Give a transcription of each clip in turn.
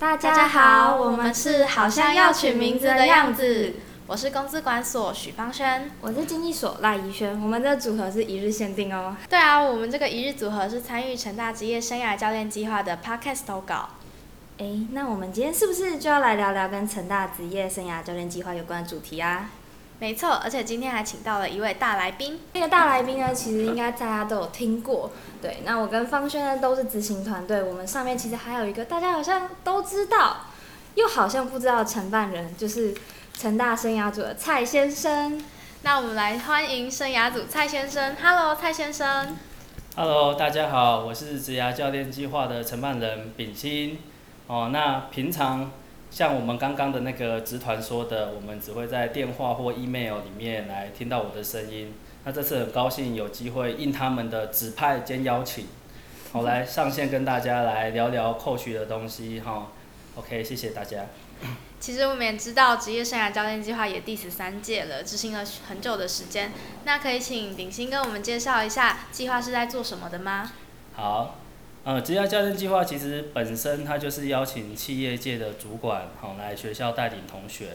大家好，我们是好像要取名字的样子。我是公资管所许芳轩，我是经济所赖怡轩。我们的组合是一日限定哦。对啊，我们这个一日组合是参与成大职业生涯教练计划的 Podcast 投稿。哎，那我们今天是不是就要来聊聊跟成大职业生涯教练计划有关的主题啊？没错，而且今天还请到了一位大来宾。那个大来宾呢，其实应该大家都有听过。对，那我跟方轩呢都是执行团队。我们上面其实还有一个大家好像都知道，又好像不知道承办人，就是成大生涯组的蔡先生。那我们来欢迎生涯组蔡先生。Hello，蔡先生。Hello，大家好，我是职涯教练计划的承办人秉清。哦，那平常。像我们刚刚的那个直团说的，我们只会在电话或 email 里面来听到我的声音。那这次很高兴有机会应他们的指派兼邀请，我来上线跟大家来聊聊 coach 的东西哈。OK，谢谢大家。其实我们也知道职业生涯教练计划也第十三届了，执行了很久的时间。那可以请鼎新跟我们介绍一下计划是在做什么的吗？好。呃，职业教练计划其实本身它就是邀请企业界的主管好来学校带领同学。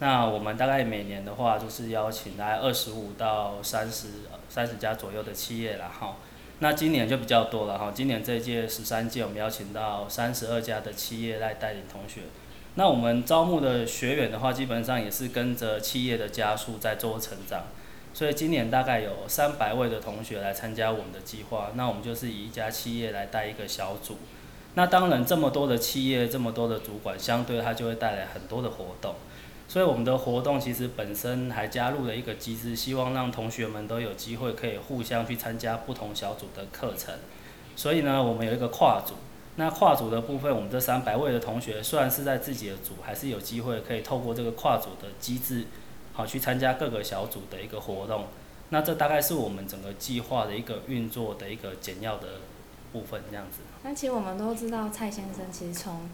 那我们大概每年的话，就是邀请大概二十五到三十三十家左右的企业了哈。那今年就比较多了哈，今年这一届十三届，我们邀请到三十二家的企业来带领同学。那我们招募的学员的话，基本上也是跟着企业的加速在做成长。所以今年大概有三百位的同学来参加我们的计划，那我们就是以一家企业来带一个小组。那当然这么多的企业，这么多的主管，相对它就会带来很多的活动。所以我们的活动其实本身还加入了一个机制，希望让同学们都有机会可以互相去参加不同小组的课程。所以呢，我们有一个跨组。那跨组的部分，我们这三百位的同学虽然是在自己的组，还是有机会可以透过这个跨组的机制。好，去参加各个小组的一个活动，那这大概是我们整个计划的一个运作的一个简要的部分，这样子。那其实我们都知道，蔡先生其实从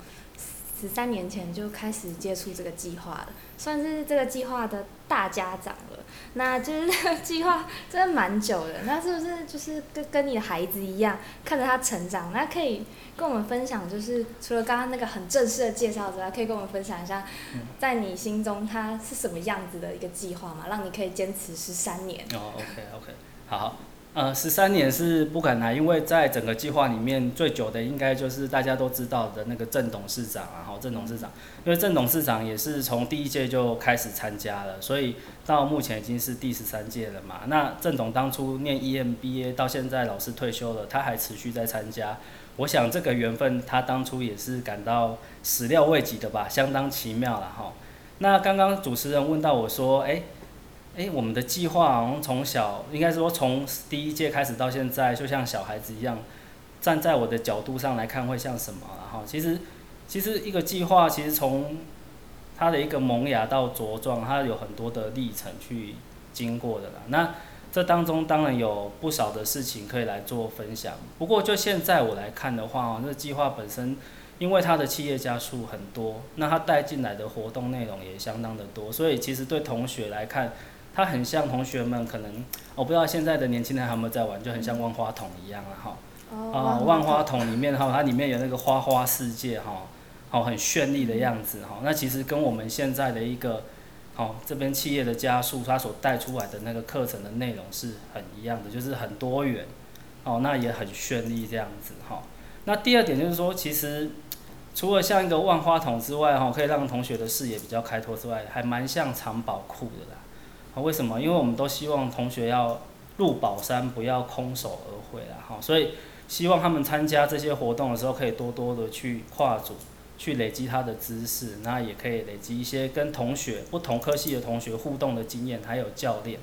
十三年前就开始接触这个计划了，算是这个计划的大家长了。那就是计划真的蛮久的，那是不是就是跟跟你的孩子一样，看着他成长？那可以跟我们分享，就是除了刚刚那个很正式的介绍之外，可以跟我们分享一下，在你心中他是什么样子的一个计划嘛？让你可以坚持十三年。哦，OK OK，好。呃，十三年是不可能，因为在整个计划里面最久的应该就是大家都知道的那个郑董事长啊，哈，郑董事长，因为郑董事长也是从第一届就开始参加了，所以到目前已经是第十三届了嘛。那郑董当初念 EMBA 到现在老师退休了，他还持续在参加，我想这个缘分他当初也是感到始料未及的吧，相当奇妙了哈。那刚刚主持人问到我说，哎。哎，我们的计划好像从小，应该说从第一届开始到现在，就像小孩子一样，站在我的角度上来看，会像什么？然后其实，其实一个计划，其实从它的一个萌芽到茁壮，它有很多的历程去经过的啦。那这当中当然有不少的事情可以来做分享。不过就现在我来看的话，这计划本身，因为它的企业家数很多，那它带进来的活动内容也相当的多，所以其实对同学来看。它很像同学们可能，我不知道现在的年轻人还有没有在玩，就很像万花筒一样了哈。哦。万花筒里面哈，它里面有那个花花世界哈，好很绚丽的样子哈。那其实跟我们现在的一个，好这边企业的加速，它所带出来的那个课程的内容是很一样的，就是很多元，哦，那也很绚丽这样子哈。那第二点就是说，其实除了像一个万花筒之外哈，可以让同学的视野比较开拓之外，还蛮像藏宝库的啦。啊，为什么？因为我们都希望同学要入宝山，不要空手而回啦。哈，所以希望他们参加这些活动的时候，可以多多的去跨组，去累积他的知识，那也可以累积一些跟同学不同科系的同学互动的经验，还有教练。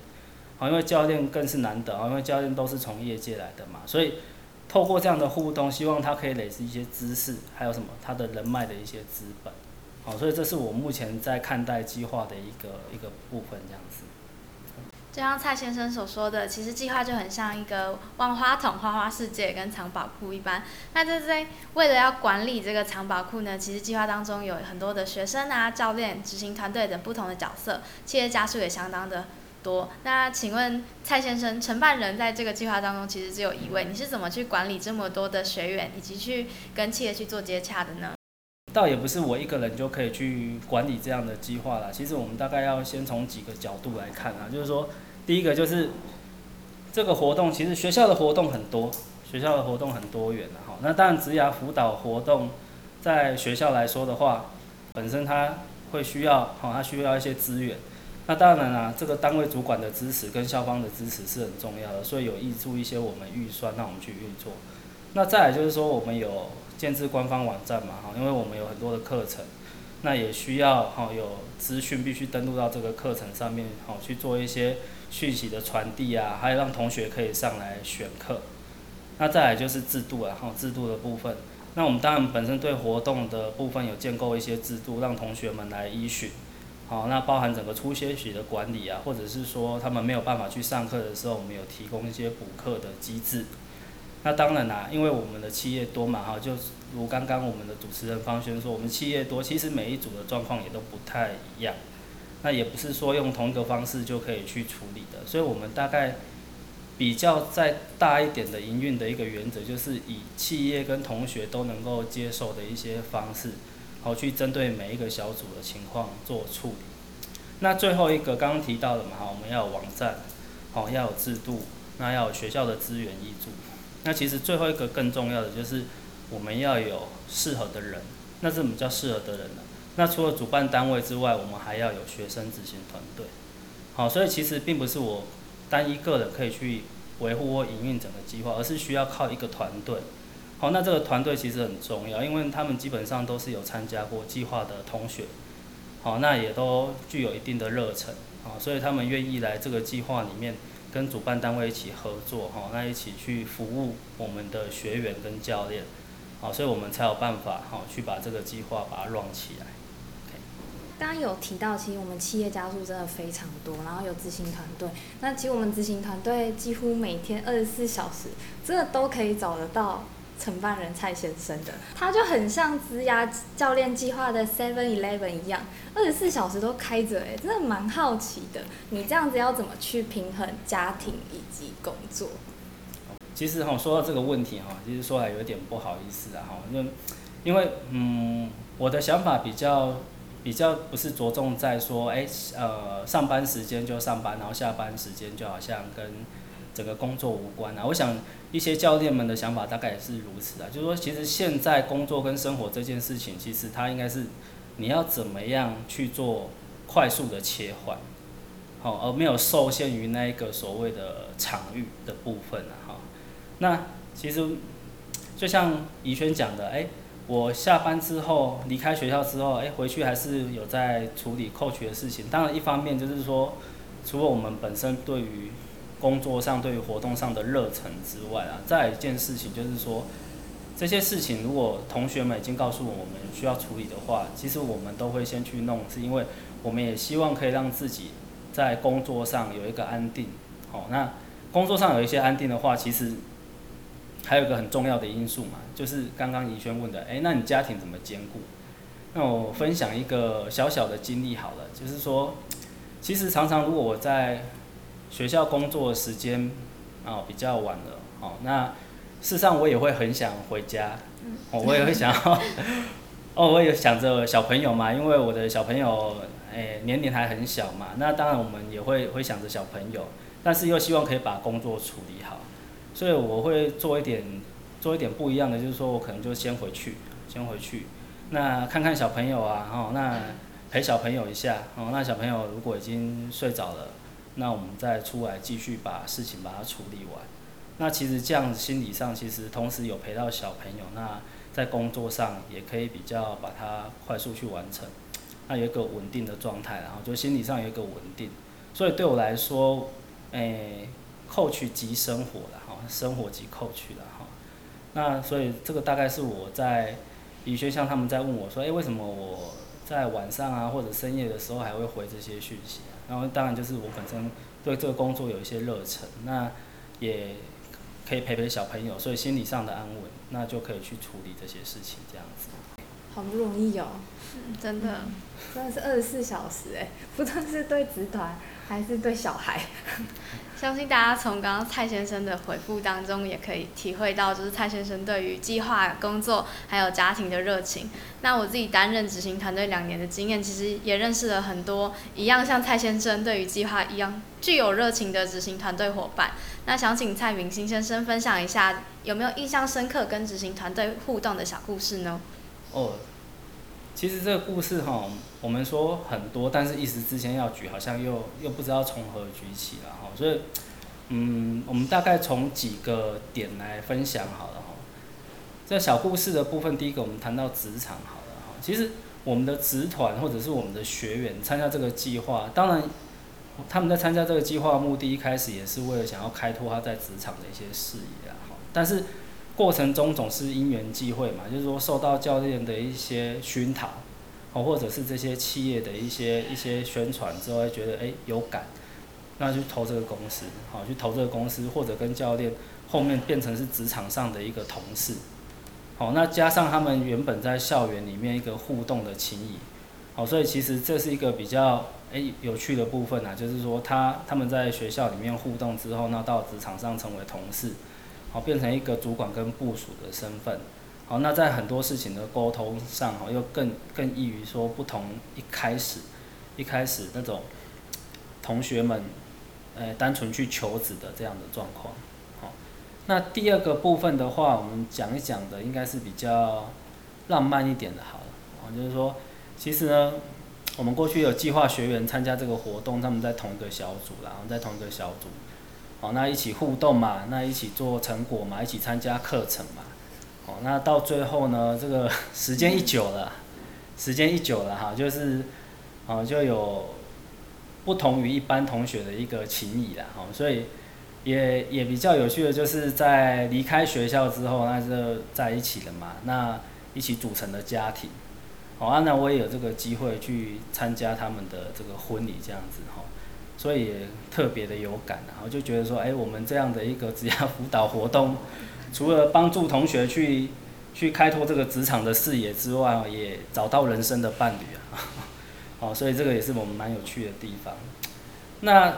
好，因为教练更是难得啊，因为教练都是从业界来的嘛，所以透过这样的互动，希望他可以累积一些知识，还有什么他的人脉的一些资本。好，所以这是我目前在看待计划的一个一个部分，这样子。就像蔡先生所说的，其实计划就很像一个万花筒、花花世界跟藏宝库一般。那这在为了要管理这个藏宝库呢，其实计划当中有很多的学生啊、教练、执行团队等不同的角色，企业家数也相当的多。那请问蔡先生，承办人在这个计划当中其实只有一位，你是怎么去管理这么多的学员，以及去跟企业去做接洽的呢？倒也不是我一个人就可以去管理这样的计划了。其实我们大概要先从几个角度来看啊，就是说，第一个就是这个活动，其实学校的活动很多，学校的活动很多元的哈。那当然，职涯辅导活动在学校来说的话，本身它会需要哈，它需要一些资源。那当然啦，这个单位主管的支持跟校方的支持是很重要的，所以有挹注一些我们预算让我们去运作。那再来就是说，我们有建制官方网站嘛，哈，因为我们有很多的课程，那也需要哈有资讯必须登录到这个课程上面，好去做一些讯息的传递啊，还有让同学可以上来选课。那再来就是制度啊，哈制度的部分。那我们当然本身对活动的部分有建构一些制度，让同学们来依循。好，那包含整个初些许的管理啊，或者是说他们没有办法去上课的时候，我们有提供一些补课的机制。那当然啦，因为我们的企业多嘛，哈，就如刚刚我们的主持人方轩说，我们企业多，其实每一组的状况也都不太一样。那也不是说用同一个方式就可以去处理的，所以我们大概比较再大一点的营运的一个原则，就是以企业跟同学都能够接受的一些方式，好去针对每一个小组的情况做处理。那最后一个刚刚提到的嘛，哈，我们要有网站，好要有制度，那要有学校的资源依助。那其实最后一个更重要的就是我们要有适合的人。那什么叫适合的人呢？那除了主办单位之外，我们还要有学生执行团队。好，所以其实并不是我单一个人可以去维护或营运整个计划，而是需要靠一个团队。好，那这个团队其实很重要，因为他们基本上都是有参加过计划的同学。好，那也都具有一定的热忱。好，所以他们愿意来这个计划里面。跟主办单位一起合作，哈，那一起去服务我们的学员跟教练，好，所以我们才有办法，哈，去把这个计划把它 run 起来。刚刚有提到，其实我们企业加速真的非常多，然后有执行团队。那其实我们执行团队几乎每天二十四小时，真的都可以找得到。承办人蔡先生的，他就很像职涯教练计划的 Seven Eleven 一样，二十四小时都开着，哎，真的蛮好奇的。你这样子要怎么去平衡家庭以及工作？其实哈，说到这个问题哈，其实说来有点不好意思啊哈，因为因为嗯，我的想法比较比较不是着重在说，哎，呃，上班时间就上班，然后下班时间就好像跟整个工作无关啊。我想。一些教练们的想法大概也是如此啊，就是说，其实现在工作跟生活这件事情，其实它应该是你要怎么样去做快速的切换，好，而没有受限于那一个所谓的场域的部分啊，哈。那其实就像怡轩讲的，哎，我下班之后离开学校之后，哎，回去还是有在处理 coach 的事情。当然，一方面就是说，除了我们本身对于工作上对于活动上的热忱之外啊，再一件事情就是说，这些事情如果同学们已经告诉我们需要处理的话，其实我们都会先去弄，是因为我们也希望可以让自己在工作上有一个安定。好，那工作上有一些安定的话，其实还有一个很重要的因素嘛，就是刚刚怡轩问的，哎，那你家庭怎么兼顾？那我分享一个小小的经历好了，就是说，其实常常如果我在学校工作的时间哦比较晚了哦，那事实上我也会很想回家，哦我也会想要，哦我也想着小朋友嘛，因为我的小朋友哎年龄还很小嘛，那当然我们也会会想着小朋友，但是又希望可以把工作处理好，所以我会做一点做一点不一样的，就是说我可能就先回去，先回去，那看看小朋友啊，哦那陪小朋友一下，哦那小朋友如果已经睡着了。那我们再出来继续把事情把它处理完。那其实这样心理上其实同时有陪到小朋友，那在工作上也可以比较把它快速去完成。那有一个稳定的状态，然后就心理上有一个稳定。所以对我来说，诶，coach 及生活了哈，生活及 coach 了哈。那所以这个大概是我在李学像他们在问我说，诶，为什么我在晚上啊或者深夜的时候还会回这些讯息？然后当然就是我本身对这个工作有一些热忱，那也可以陪陪小朋友，所以心理上的安稳，那就可以去处理这些事情，这样子。好不容易哦，真的，真的是二十四小时哎，不知道是对职团还是对小孩。相信大家从刚刚蔡先生的回复当中，也可以体会到，就是蔡先生对于计划工作还有家庭的热情。那我自己担任执行团队两年的经验，其实也认识了很多一样像蔡先生对于计划一样具有热情的执行团队伙伴。那想请蔡明星先生分享一下，有没有印象深刻跟执行团队互动的小故事呢？哦，其实这个故事哈，我们说很多，但是一时之间要举，好像又又不知道从何举起了哈。所以，嗯，我们大概从几个点来分享好了哈。这小故事的部分，第一个我们谈到职场好了哈。其实我们的职团或者是我们的学员参加这个计划，当然他们在参加这个计划目的，一开始也是为了想要开拓他在职场的一些视野啊哈。但是过程中总是因缘际会嘛，就是说受到教练的一些熏陶，哦，或者是这些企业的一些一些宣传之后，会觉得哎有感，那就投这个公司，好去投这个公司，或者跟教练后面变成是职场上的一个同事，好，那加上他们原本在校园里面一个互动的情谊，好，所以其实这是一个比较哎有趣的部分啊，就是说他他们在学校里面互动之后，那到职场上成为同事。好，变成一个主管跟部署的身份。好，那在很多事情的沟通上，哈，又更更易于说不同一开始，一开始那种同学们，呃，单纯去求职的这样的状况。好，那第二个部分的话，我们讲一讲的应该是比较浪漫一点的，好了，啊，就是说，其实呢，我们过去有计划学员参加这个活动，他们在同一个小组，然后在同一个小组。哦，那一起互动嘛，那一起做成果嘛，一起参加课程嘛。哦，那到最后呢，这个 时间一久了，时间一久了哈，就是，哦，就有不同于一般同学的一个情谊啦。哦，所以也也比较有趣的就是在离开学校之后，那就在一起了嘛，那一起组成的家庭。哦，那我也有这个机会去参加他们的这个婚礼，这样子哈。所以也特别的有感，然后就觉得说，哎，我们这样的一个职业辅导活动，除了帮助同学去 去开拓这个职场的视野之外，也找到人生的伴侣啊，哦，所以这个也是我们蛮有趣的地方。那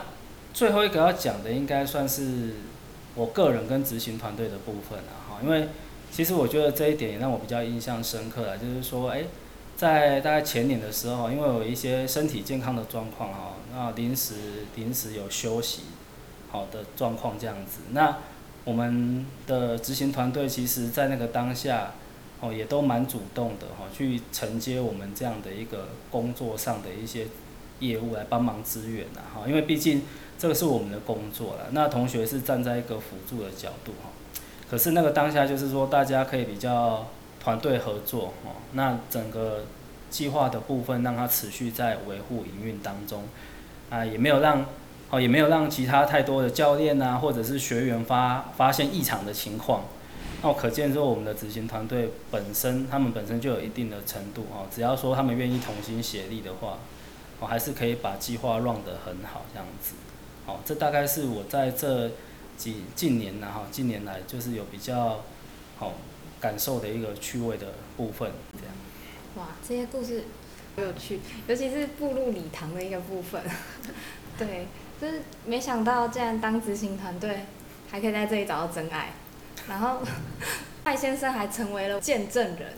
最后一个要讲的，应该算是我个人跟执行团队的部分啊，哈，因为其实我觉得这一点也让我比较印象深刻啊，就是说，哎。在大概前年的时候，因为有一些身体健康的状况哈，那临时临时有休息好的状况这样子，那我们的执行团队其实在那个当下哦，也都蛮主动的哈，去承接我们这样的一个工作上的一些业务来帮忙支援的哈，因为毕竟这个是我们的工作了，那同学是站在一个辅助的角度哈，可是那个当下就是说大家可以比较。团队合作哦，那整个计划的部分让它持续在维护营运当中，啊，也没有让哦，也没有让其他太多的教练呐，或者是学员发发现异常的情况，那可见说我们的执行团队本身，他们本身就有一定的程度哦，只要说他们愿意同心协力的话，哦，还是可以把计划 run 得很好这样子，好，这大概是我在这几近年呐哈，近年来就是有比较好。感受的一个趣味的部分，这样。哇，这些故事好有趣，尤其是步入礼堂的一个部分。对，就是没想到，竟然当执行团队还可以在这里找到真爱，然后 蔡先生还成为了见证人，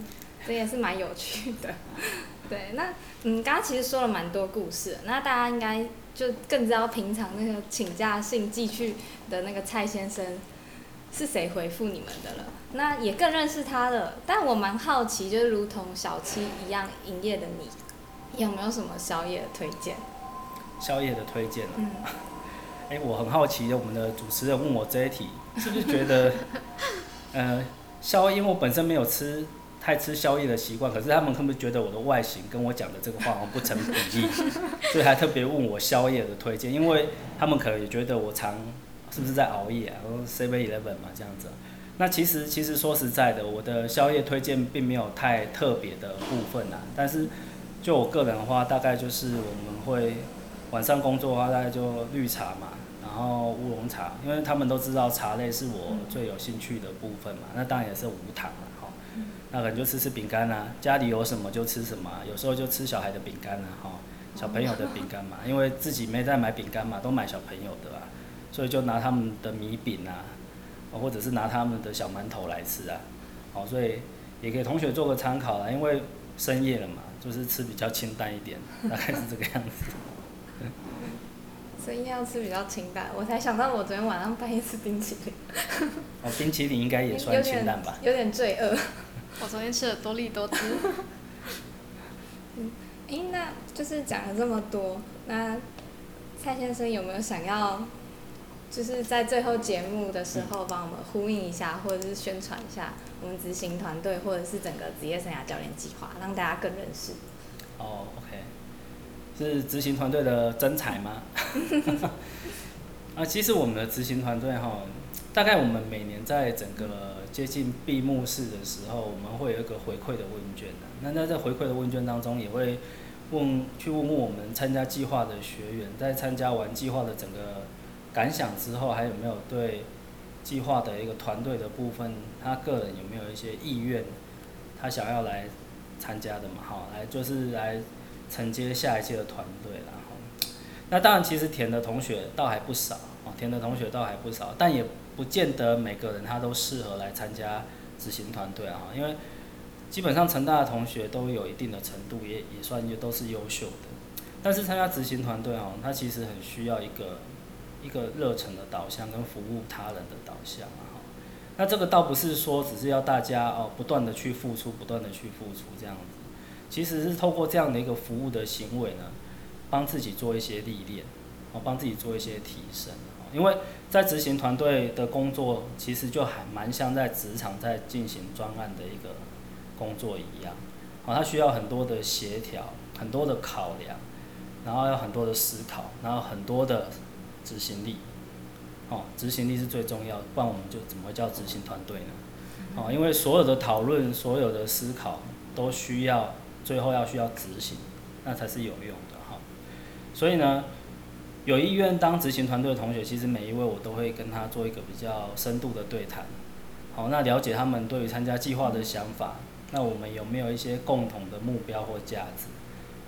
这也是蛮有趣的。对，那嗯，刚刚其实说了蛮多故事，那大家应该就更知道平常那个请假信寄去的那个蔡先生。是谁回复你们的了？那也更认识他了。但我蛮好奇，就是如同小七一样营业的你，有没有什么宵夜的推荐？宵夜的推荐嗯。哎，我很好奇，我们的主持人问我这一题，是不是觉得，呃，宵夜？因为我本身没有吃太吃宵夜的习惯，可是他们是不是觉得我的外形跟我讲的这个话不成比例，所以还特别问我宵夜的推荐？因为他们可能也觉得我常。是不是在熬夜啊？然后 Seven Eleven 嘛，这样子。那其实其实说实在的，我的宵夜推荐并没有太特别的部分啊。但是就我个人的话，大概就是我们会晚上工作的话，大概就绿茶嘛，然后乌龙茶，因为他们都知道茶类是我最有兴趣的部分嘛。那当然也是无糖了哈。那可能就吃吃饼干啊，家里有什么就吃什么，有时候就吃小孩的饼干啊，哈，小朋友的饼干嘛，因为自己没在买饼干嘛，都买小朋友的啊。所以就拿他们的米饼啊，或者是拿他们的小馒头来吃啊，好，所以也给同学做个参考啦，因为深夜了嘛，就是吃比较清淡一点，大概是这个样子。所以要吃比较清淡，我才想到我昨天晚上半夜吃冰淇淋。哦，冰淇淋应该也算清淡吧？有点罪恶。我昨天吃了多利多汁。嗯，哎，那就是讲了这么多，那蔡先生有没有想要，就是在最后节目的时候帮我们呼应一下，或者是宣传一下我们执行团队，或者是整个职业生涯教练计划，让大家更认识。哦，OK，是执行团队的真才吗？啊，其实我们的执行团队哈，大概我们每年在整个接近闭幕式的时候，我们会有一个回馈的问卷的。那在回馈的问卷当中，也会问去问问我们参加计划的学员，在参加完计划的整个感想之后，还有没有对计划的一个团队的部分，他个人有没有一些意愿，他想要来参加的嘛？哈，来就是来承接下一届的团队然后。那当然，其实填的同学倒还不少啊，填的同学倒还不少，但也不见得每个人他都适合来参加执行团队啊，因为基本上成大的同学都有一定的程度，也也算也都是优秀的。但是参加执行团队啊，他其实很需要一个一个热忱的导向跟服务他人的导向啊。那这个倒不是说只是要大家哦不断的去付出，不断的去付出这样子，其实是透过这样的一个服务的行为呢。帮自己做一些历练，哦，帮自己做一些提升，因为在执行团队的工作，其实就还蛮像在职场在进行专案的一个工作一样，哦，它需要很多的协调，很多的考量，然后要很多的思考，然后很多的执行力，哦，执行力是最重要，不然我们就怎么会叫执行团队呢？哦，因为所有的讨论，所有的思考，都需要最后要需要执行，那才是有用的哈。所以呢，有意愿当执行团队的同学，其实每一位我都会跟他做一个比较深度的对谈。好，那了解他们对于参加计划的想法，那我们有没有一些共同的目标或价值？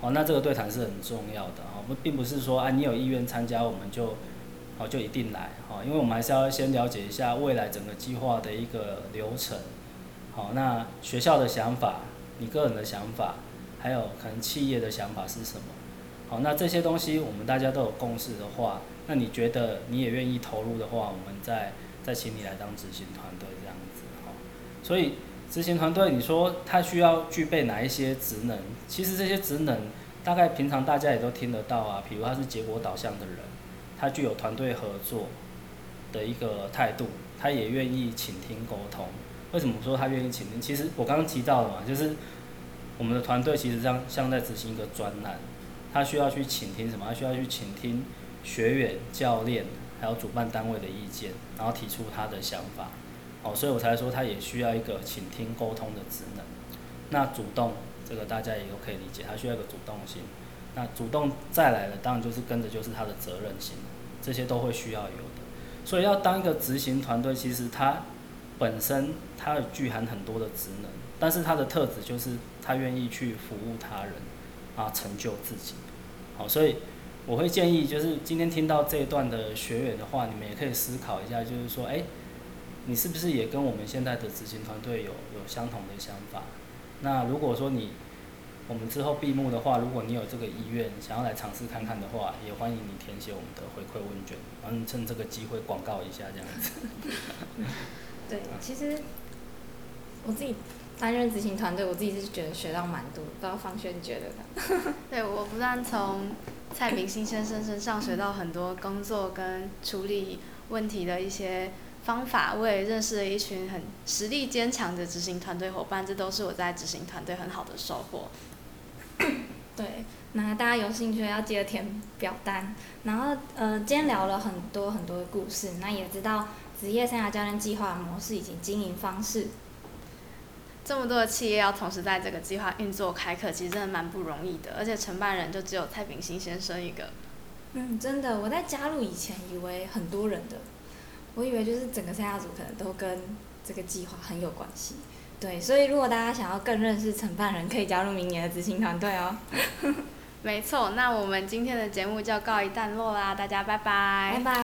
好，那这个对谈是很重要的。好，不并不是说啊，你有意愿参加，我们就好就一定来。好，因为我们还是要先了解一下未来整个计划的一个流程。好，那学校的想法，你个人的想法，还有可能企业的想法是什么？好，那这些东西我们大家都有共识的话，那你觉得你也愿意投入的话，我们再再请你来当执行团队这样子。好，所以执行团队，你说他需要具备哪一些职能？其实这些职能大概平常大家也都听得到啊。比如他是结果导向的人，他具有团队合作的一个态度，他也愿意倾听沟通。为什么说他愿意倾听？其实我刚刚提到了嘛，就是我们的团队其实像像在执行一个专栏。他需要去倾听什么？他需要去倾听学员、教练还有主办单位的意见，然后提出他的想法。哦，所以我才说他也需要一个倾听沟通的职能。那主动这个大家也都可以理解，他需要一个主动性。那主动再来了，当然就是跟着就是他的责任心，这些都会需要有的。所以要当一个执行团队，其实他本身他具含很多的职能，但是他的特质就是他愿意去服务他人。啊，成就自己，好，所以我会建议，就是今天听到这一段的学员的话，你们也可以思考一下，就是说，哎，你是不是也跟我们现在的执行团队有有相同的想法？那如果说你，我们之后闭幕的话，如果你有这个意愿，想要来尝试看看的话，也欢迎你填写我们的回馈问卷，然后趁这个机会广告一下这样子。对，其实我自己。担任执行团队，我自己是觉得学到蛮多，不知道方轩觉得呢？对，我不但从蔡明星先生身上学到很多工作跟处理问题的一些方法，我也认识了一群很实力坚强的执行团队伙伴，这都是我在执行团队很好的收获。对，那大家有兴趣要记得填表单。然后，呃，今天聊了很多很多的故事，那也知道职业生涯教练计划模式以及经营方式。这么多的企业要同时在这个计划运作开课，其实真的蛮不容易的。而且承办人就只有蔡炳新先生一个。嗯，真的，我在加入以前以为很多人的，我以为就是整个三亚组可能都跟这个计划很有关系。对，所以如果大家想要更认识承办人，可以加入明年的执行团队哦。没错，那我们今天的节目就告一段落啦，大家拜拜。拜拜。